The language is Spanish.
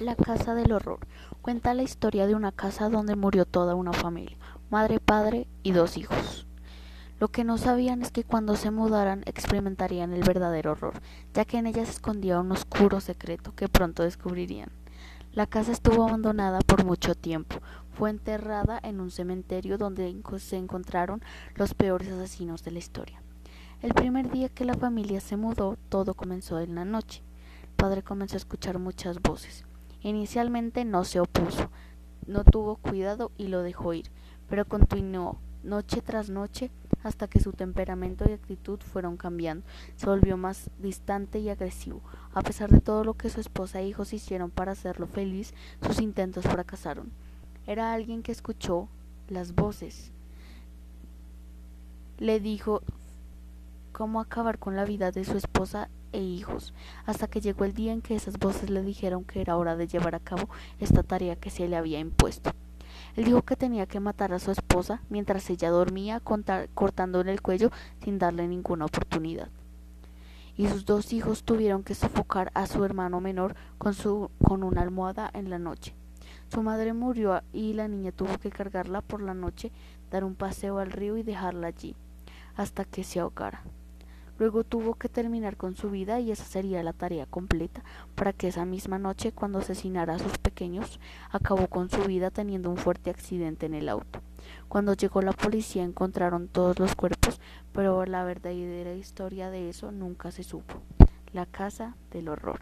La casa del horror cuenta la historia de una casa donde murió toda una familia, madre, padre y dos hijos. Lo que no sabían es que cuando se mudaran experimentarían el verdadero horror, ya que en ella se escondía un oscuro secreto que pronto descubrirían. La casa estuvo abandonada por mucho tiempo. Fue enterrada en un cementerio donde se encontraron los peores asesinos de la historia. El primer día que la familia se mudó, todo comenzó en la noche. El padre comenzó a escuchar muchas voces. Inicialmente no se opuso, no tuvo cuidado y lo dejó ir, pero continuó noche tras noche hasta que su temperamento y actitud fueron cambiando. Se volvió más distante y agresivo. A pesar de todo lo que su esposa e hijos hicieron para hacerlo feliz, sus intentos fracasaron. Era alguien que escuchó las voces. Le dijo cómo acabar con la vida de su esposa e hijos, hasta que llegó el día en que esas voces le dijeron que era hora de llevar a cabo esta tarea que se le había impuesto. Él dijo que tenía que matar a su esposa mientras ella dormía, cortándole el cuello sin darle ninguna oportunidad. Y sus dos hijos tuvieron que sofocar a su hermano menor con, su, con una almohada en la noche. Su madre murió y la niña tuvo que cargarla por la noche, dar un paseo al río y dejarla allí, hasta que se ahogara. Luego tuvo que terminar con su vida y esa sería la tarea completa para que esa misma noche, cuando asesinara a sus pequeños, acabó con su vida teniendo un fuerte accidente en el auto. Cuando llegó la policía encontraron todos los cuerpos, pero la verdadera historia de eso nunca se supo. La casa del horror.